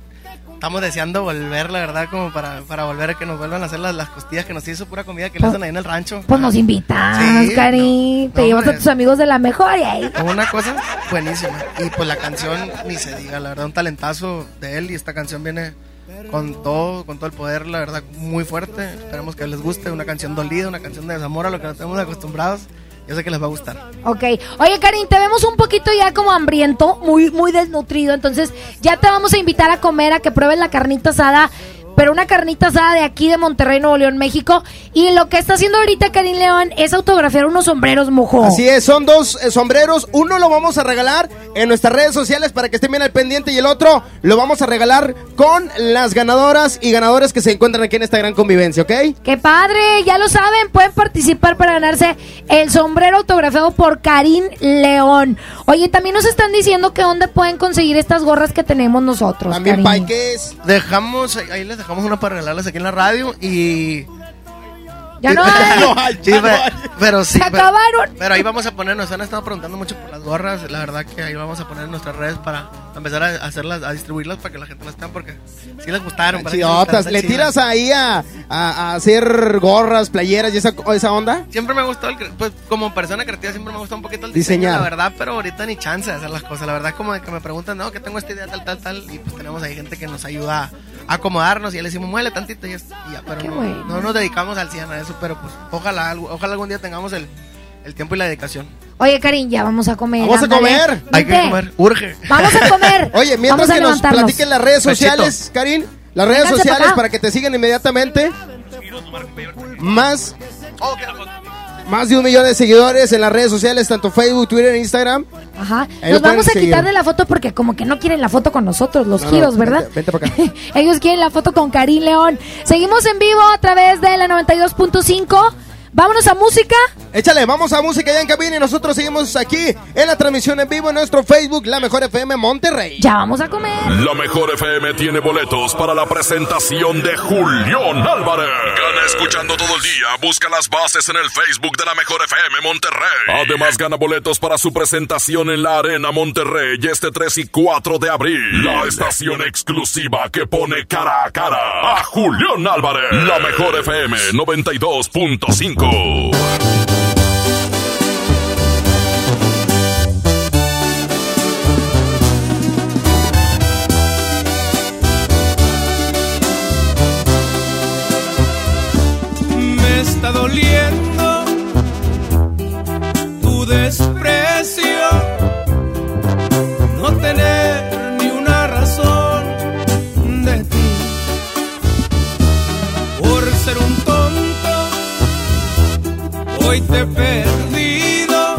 estamos deseando volver, la verdad, como para, para volver a que nos vuelvan a hacer las, las costillas que nos hizo pura comida que le hacen ahí en el rancho. Pues nos invitas, Sí, Cari. Te no, llevas a hombre. tus amigos de la mejor y ahí. Una cosa buenísima. Y pues la canción ni se diga, la verdad, un talentazo de él y esta canción viene con todo, con todo el poder, la verdad, muy fuerte. Esperemos que les guste, una canción dolida, una canción de desamor a lo que nos estamos acostumbrados. Yo sé que les va a gustar. Ok. Oye, Karin, te vemos un poquito ya como hambriento, muy, muy desnutrido. Entonces, ya te vamos a invitar a comer, a que pruebes la carnita asada. Pero una carnita asada de aquí de Monterrey, Nuevo León, México. Y lo que está haciendo ahorita Karin León es autografiar unos sombreros, mojo. Así es, son dos eh, sombreros. Uno lo vamos a regalar en nuestras redes sociales para que estén bien al pendiente y el otro lo vamos a regalar con las ganadoras y ganadores que se encuentran aquí en esta gran convivencia, ¿ok? ¡Qué padre! Ya lo saben, pueden participar para ganarse el sombrero autografiado por Karin León. Oye, también nos están diciendo que dónde pueden conseguir estas gorras que tenemos nosotros. También Karin. Paiques. Dejamos, ahí les dejamos una para regalarles aquí en la radio y... Ya no hay. Sí, pero, pero sí. Se pero- acabaron. Pero ahí vamos a poner, nos han estado preguntando mucho por las gorras. La verdad que ahí vamos a poner en nuestras redes para empezar a hacerlas, a distribuirlas para que la gente las tenga porque sí les gustaron. que les gustaron, ¿le tiras ahí a, a- a hacer gorras, playeras y esa, esa onda? Siempre me ha gustado, el cre- pues como persona creativa siempre me gusta un poquito el Diseñar. diseño, la verdad, pero ahorita ni chance de hacer las cosas. La verdad como de que me preguntan, no, que tengo esta idea tal, tal, tal, y pues tenemos ahí gente que nos ayuda a acomodarnos y ya le decimos, muele tantito y, ya, pero no, bueno. no nos dedicamos al 100 a eso, pero pues ojalá, algo- ojalá algún día tengamos el, el tiempo y la dedicación. Oye, Karin, ya vamos a comer. Vamos a comer. Hay que comer, urge. Vamos a comer. Oye, mientras Vamos a que nos platiquen las redes sociales, Karin, las redes Vénganse sociales para que te sigan inmediatamente. Más, más de un millón de seguidores en las redes sociales, tanto Facebook, Twitter e Instagram. Ajá. Ahí Nos vamos a quitar de la foto porque como que no quieren la foto con nosotros, los No, no, giros, ¿verdad? Vente, vente para acá. Ellos quieren la foto con Karim León. Seguimos en vivo a través de la 92.5. Vámonos a música. Échale, vamos a música ya en cabina y nosotros seguimos aquí en la transmisión en vivo en nuestro Facebook, La Mejor FM Monterrey. Ya vamos a comer. La mejor FM tiene boletos para la presentación de Julián Álvarez. Gana escuchando todo el día. Busca las bases en el Facebook de la mejor FM Monterrey. Además, gana boletos para su presentación en la Arena Monterrey este 3 y 4 de abril. La estación exclusiva que pone cara a cara a Julián Álvarez. La mejor FM 92.5. Me hoy te he perdido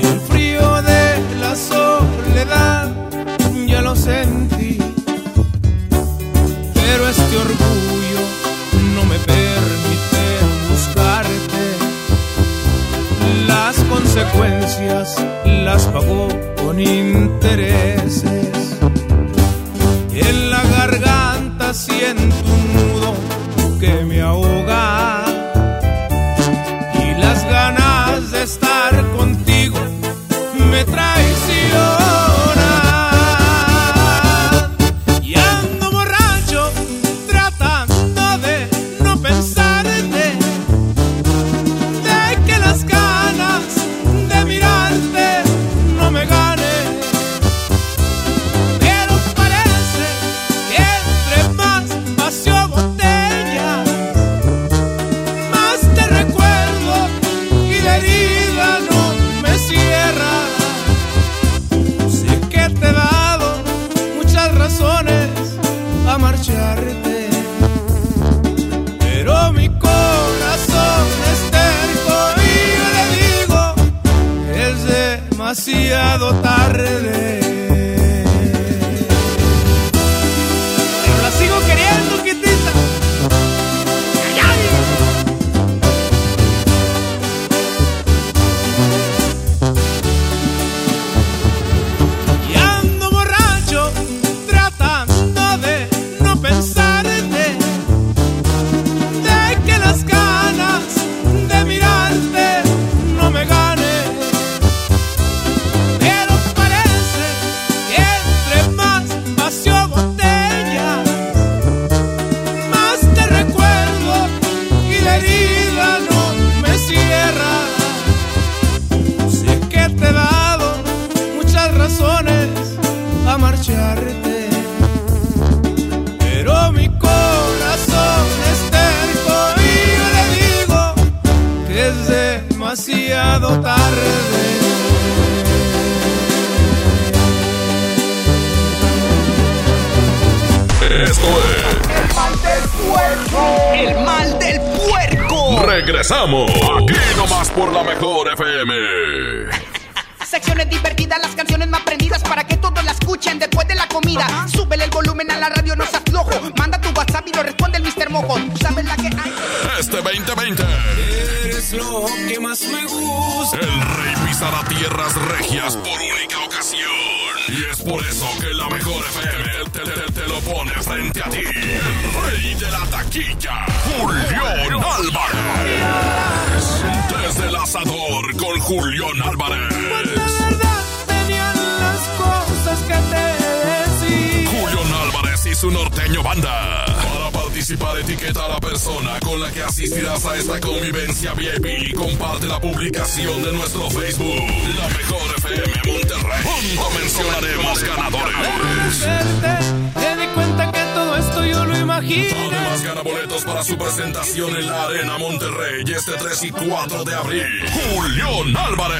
y el frío de la soledad ya lo sentí. Pero este orgullo no me permite buscarte. Las consecuencias las pagó con intereses. En la garganta siento un nudo que me publicación de nuestro Facebook. La mejor FM Monterrey. Junto mencionaremos ganadores. Me di cuenta que todo esto yo lo imagino. Además Además, gana boletos para su presentación en la Arena Monterrey este 3 y 4 de abril. Julián Álvarez,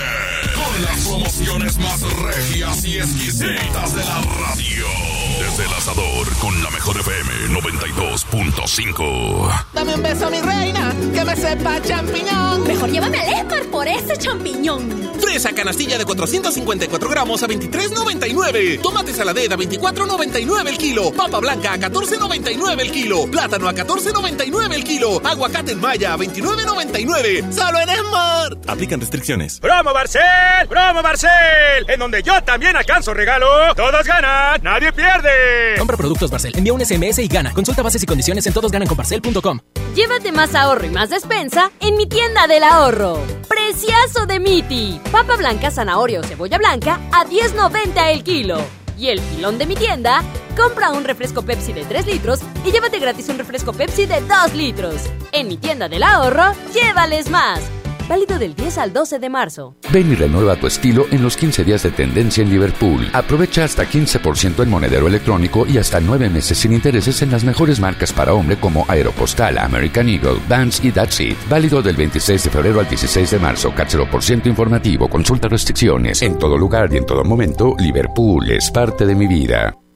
con las promociones más regias y exquisitas de la radio. Desde el asador, con la mejor FM 92.5. Dame un beso, mi reina, que me sepa champiñón. Mejor llévame al Esmar por ese champiñón. Fresa canastilla de 454 gramos a 23.99. Tomate saladera a 24.99 el kilo. Papa blanca a 14.99 el kilo. Plátano a 14.99 el kilo. Aguacate en maya a 29.99. Solo en Smart. Aplican restricciones. ¡Promo Barcel! ¡Promo Barcel! En donde yo también alcanzo regalo. Todos ganan, nadie pierde. Compra productos Barcel, envía un SMS y gana. Consulta bases y condiciones en todosgananconbarcel.com. Llévate más ahorro y más despensa en mi tienda del ahorro. Preciazo de Miti. Papa blanca, zanahoria o cebolla blanca a 10.90 el kilo. Y el pilón de mi tienda, compra un refresco Pepsi de 3 litros y llévate gratis un refresco Pepsi de 2 litros. En mi tienda del ahorro, llévales más. Válido del 10 al 12 de marzo. Ven y renueva tu estilo en los 15 días de tendencia en Liverpool. Aprovecha hasta 15% en monedero electrónico y hasta 9 meses sin intereses en las mejores marcas para hombre como Aeropostal, American Eagle, Vans y That's It. Válido del 26 de febrero al 16 de marzo. Cáchero por ciento informativo. Consulta restricciones. En todo lugar y en todo momento, Liverpool es parte de mi vida.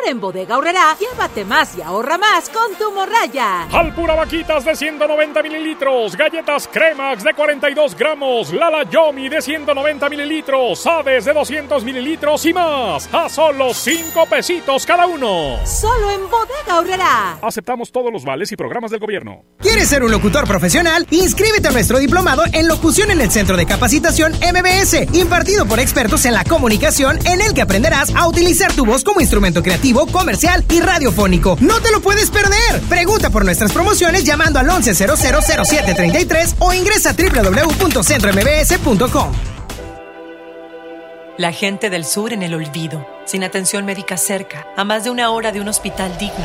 Ahora en Bodega Horrera, llévate más y ahorra más con tu morraya. Alpura vaquitas de 190 mililitros, galletas Cremax de 42 gramos, Lala Yomi de 190 mililitros, Aves de 200 mililitros y más, a solo 5 pesitos cada uno. Solo en Bodega Horrera. Aceptamos todos los vales y programas del gobierno. ¿Quieres ser un locutor profesional? Inscríbete a nuestro diplomado en locución en el Centro de Capacitación MBS, impartido por expertos en la comunicación, en el que aprenderás a utilizar tu voz como instrumento creativo, comercial y radiofónico. No te lo puedes perder. Pregunta por nuestras promociones llamando al 11000733 o ingresa a www.centrombs.com. La gente del sur en el olvido, sin atención médica cerca, a más de una hora de un hospital digno.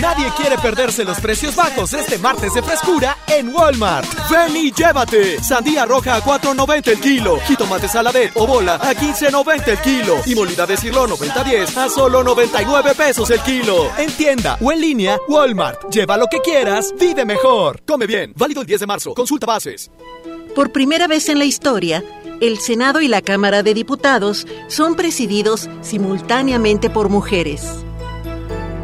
Nadie quiere perderse los precios bajos este martes de frescura en Walmart. Ven y llévate. Sandía roja a 4.90 el kilo. Jitomate saladet o bola a 15.90 el kilo. Y molida de cirlón 90-10 a solo 99 pesos el kilo. En tienda o en línea, Walmart. Lleva lo que quieras, vive mejor. Come bien. Válido el 10 de marzo. Consulta bases. Por primera vez en la historia, el Senado y la Cámara de Diputados son presididos simultáneamente por mujeres.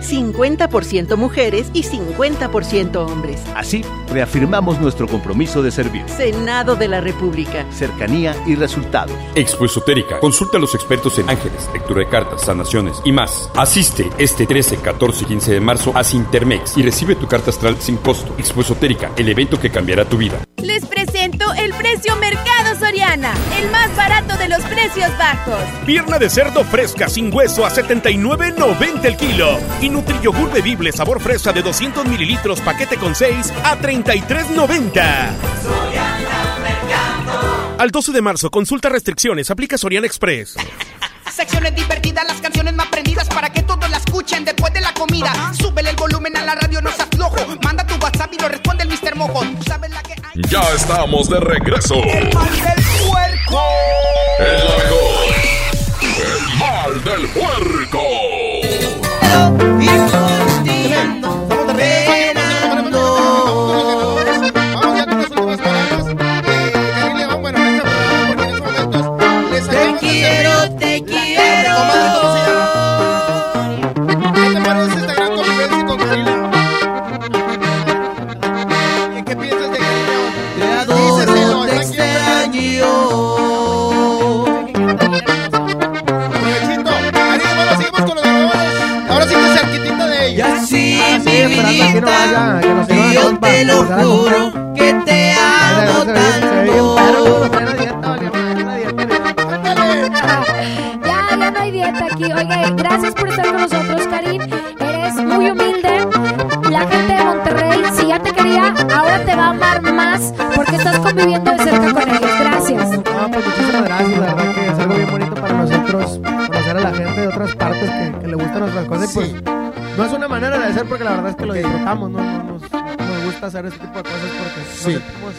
50% mujeres y 50% hombres. Así, reafirmamos nuestro compromiso de servir. Senado de la República. Cercanía y resultados. Expo Esotérica. Consulta a los expertos en ángeles, lectura de cartas, sanaciones y más. Asiste este 13, 14 y 15 de marzo a Sintermex y recibe tu carta astral sin costo. Expo Esotérica, el evento que cambiará tu vida. Les presento el precio Mercado Soriana, el más barato de los precios bajos. Pierna de cerdo fresca sin hueso a 79.90 el kilo. Y Nutriyogur bebible sabor fresa de 200 mililitros paquete con 6 a 33.90. Al 12 de marzo, consulta restricciones, aplica Soriana Express. Secciones divertidas, las canciones más prendidas para que todos la escuchen después de la comida. Súbele el volumen a la radio, no se aflojo. Manda tu WhatsApp y lo responde el Mr. Mojo. ¿Tú sabes la que hay? Ya estamos de regreso. El mal del puerco. El. El mal del puerco. You. Te lo juro que te amo tanto. Ya, ya no hay dieta aquí. Oye, gracias por estar con nosotros, Karim. Eres muy humilde. La gente de Monterrey, si ya te quería, ahora te va a amar más porque estás conviviendo de cerca con ellos. Gracias. No, pues muchísimas gracias. La verdad que es algo bien bonito para nosotros conocer a la gente de otras partes que, que le gustan nuestras cosas. Y pues no es una manera de hacer porque la verdad es que lo disfrutamos. No, no nos gusta hacer este tipo de cosas porque nos sentimos,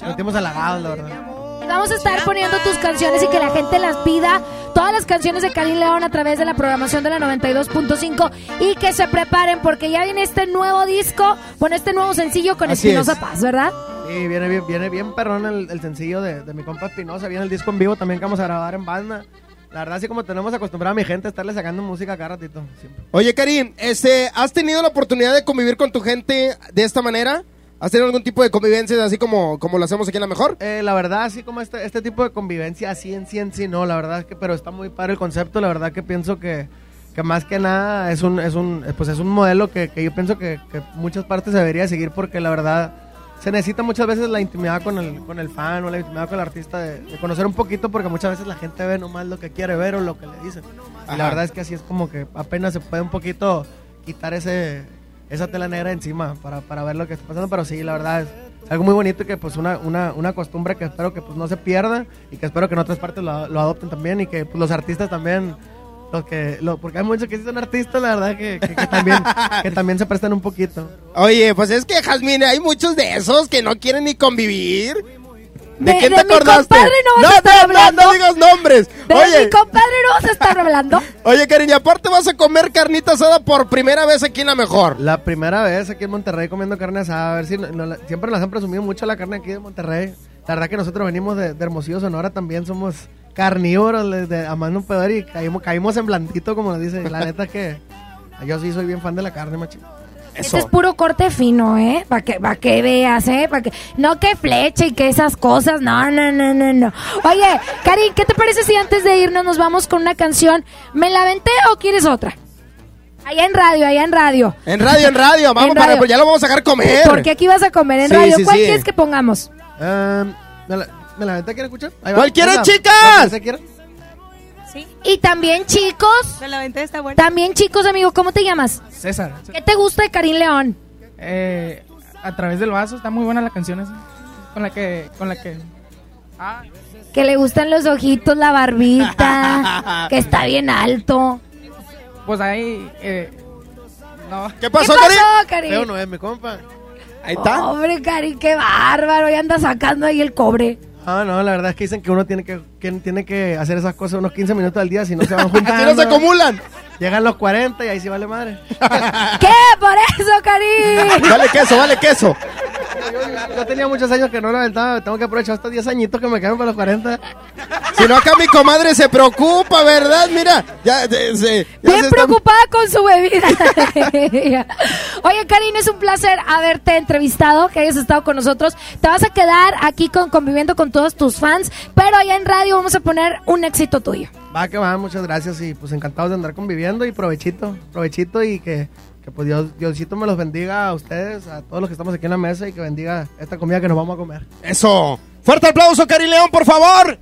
nos sentimos halagados, la verdad. Vamos a estar poniendo tus canciones y que la gente las pida. Todas las canciones de Karim León a través de la programación de la 92.5 y que se preparen porque ya viene este nuevo disco, bueno, este nuevo sencillo con Así Espinosa es. Paz, ¿verdad? Sí, viene bien, viene bien perrón el, el sencillo de, de mi compa Espinosa. Viene el disco en vivo también que vamos a grabar en banda. La verdad, así como tenemos acostumbrado a mi gente a estarle sacando música cada ratito. siempre. Oye, Karim, este, ¿has tenido la oportunidad de convivir con tu gente de esta manera? ¿Has tenido algún tipo de convivencia así como, como lo hacemos aquí en La Mejor? Eh, la verdad, así como este, este tipo de convivencia, así en sí en sí, no, la verdad es que, pero está muy padre el concepto, la verdad que pienso que, que más que nada es un, es un, pues es un modelo que, que yo pienso que, que muchas partes debería seguir porque la verdad se necesita muchas veces la intimidad con el, con el fan o la intimidad con el artista de, de conocer un poquito porque muchas veces la gente ve nomás lo que quiere ver o lo que le dicen. Y la verdad es que así es como que apenas se puede un poquito quitar ese, esa tela negra encima para, para ver lo que está pasando, pero sí, la verdad es algo muy bonito y que pues una, una, una costumbre que espero que pues no se pierda y que espero que en otras partes lo, lo adopten también y que pues, los artistas también los que lo, porque hay muchos que sí son artistas la verdad que, que- que también que también se prestan un poquito Oye, pues es que, Jazmín, hay muchos de esos que no quieren ni convivir. ¿De, De- quién de te mi acordaste? compadre no vas a estar no, hablando. no digas nombres. De Oye, mi compadre no vas a estar hablando. oye, Karim, y aparte vas a comer carnita asada por primera vez aquí en La Mejor. la primera vez aquí en Monterrey comiendo carne asada a ver si no- no la- siempre nos han presumido mucho la carne aquí de Monterrey la verdad que nosotros venimos de, de Hermosillo Sonora también somos carnívoros de, amando un pedor y caímos, caímos en blandito como nos dice la neta que yo sí soy bien fan de la carne machi Este es puro corte fino, ¿eh? Para que, pa' que veas, ¿eh? Pa' que, no que flecha y que esas cosas. No, no, no, no, no. Oye, Karin, ¿qué te parece si antes de irnos nos vamos con una canción? ¿Me la venté o quieres otra? Allá en radio, allá en radio. En radio, en radio, vamos, En para- radio. pues ya lo vamos a sacar comer. Porque aquí vas a comer en Sí, radio. sí, ¿Cuál sí. quieres que pongamos? Em, ¿me, la, ¿Me la venta quiere escuchar? Ahí va. ¿Cuál quieren, chicas? la que se quiera. Y también, chicos. Me la está buena. También, chicos, amigo, ¿cómo te llamas? César. ¿Qué te gusta de Karim León? Eh, a través del vaso, está muy buena la canción esa. Con la que, con la que. Ah, Que le gustan los ojitos, la barbita, que está bien alto. pues ahí. Eh, no. ¿Qué pasó, ¿Qué pasó, Karim? No es mi compa. Ahí está. Hombre, Karim, qué bárbaro. Ya anda sacando ahí el cobre. Ah, no, la verdad es que dicen que uno tiene que, que tiene que hacer esas cosas unos 15 minutos al día, si no se van juntando. Así no se acumulan. Llegan los 40 y ahí sí vale madre. ¿Qué? Por eso, Karim. Vale queso, vale queso. Yo, yo tenía muchos años que no lo aventaba, tengo que aprovechar estos 10 añitos que me quedan para los 40. Si no, acá mi comadre se preocupa, ¿verdad? Mira, ya, se- se- ya Bien se está- preocupada con su bebida. Oye, Karin, es un placer haberte entrevistado, que hayas estado con nosotros. Te vas a quedar aquí con, conviviendo con todos tus fans, pero allá en radio vamos a poner un éxito tuyo. Va que va, muchas gracias y pues encantados de andar conviviendo y provechito, provechito y que, que pues Dios, Diosito me los bendiga a ustedes, a todos los que estamos aquí en la mesa y que bendiga esta comida que nos vamos a comer. Eso. Fuerte aplauso, Karim León, por favor.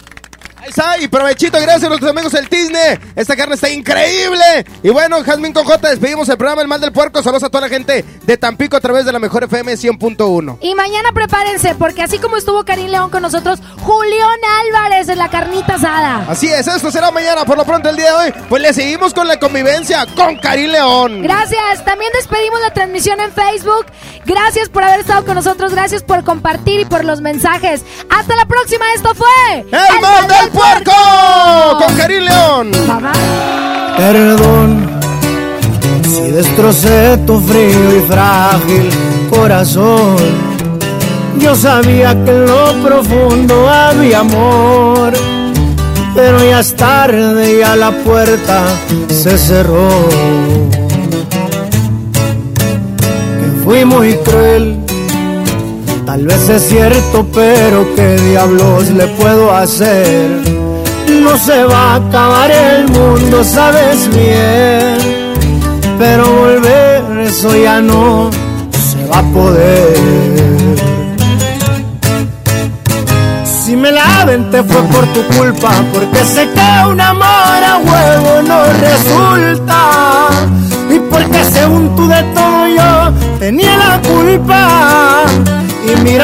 Ahí está, y provechito, gracias a nuestros amigos del Tisne. Esta carne está increíble. Y bueno, Jazmín Cojota, despedimos el programa El Mal del Puerco. Saludos a toda la gente de Tampico a través de la mejor FM 100.1. Y mañana prepárense, porque así como estuvo Karim León con nosotros, Julián Álvarez en la carnita asada. Así es, esto será mañana. Por lo pronto, el día de hoy, pues le seguimos con la convivencia con Karim León. Gracias. También despedimos la transmisión en Facebook. Gracias por haber estado con nosotros. Gracias por compartir y por los mensajes. Hasta la próxima. Esto fue El Mal del Puerco con Karim León. Perdón si destrocé tu frío y frágil corazón. Yo sabía que en lo profundo había amor. pero ya es tarde, ya la puerta se cerró. Que fui muy cruel, tal vez es cierto, pero qué diablos le puedo hacer. No se va a acabar el mundo, sabes bien, pero volver eso ya no se va a poder. Si me la aventé fue por tu culpa, porque sé que un amor a huevo no resulta. Y porque según tú de todo yo tenía la culpa.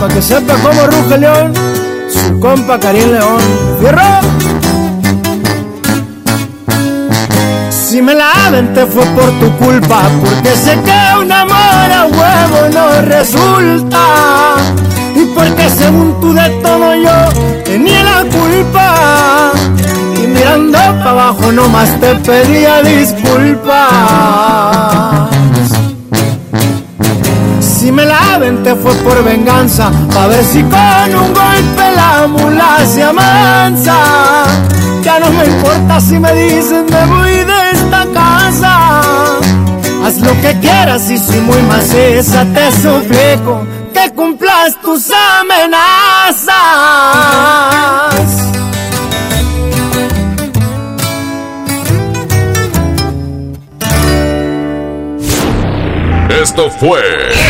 Para que sepa cómo ruge león, su compa Karim León. ¡Fierro! Si me la aventé fue por tu culpa, porque sé que un amor a huevo no resulta. Y porque según tú de todo yo tenía la culpa. Y mirando para abajo nomás te pedía disculpas. Si me la aventé fue por venganza, pa' ver si con un golpe la mula se amansa. Ya no me importa si me dicen me voy de esta casa. Haz lo que quieras y si muy maciza te suplico que cumplas tus amenazas. Esto fue.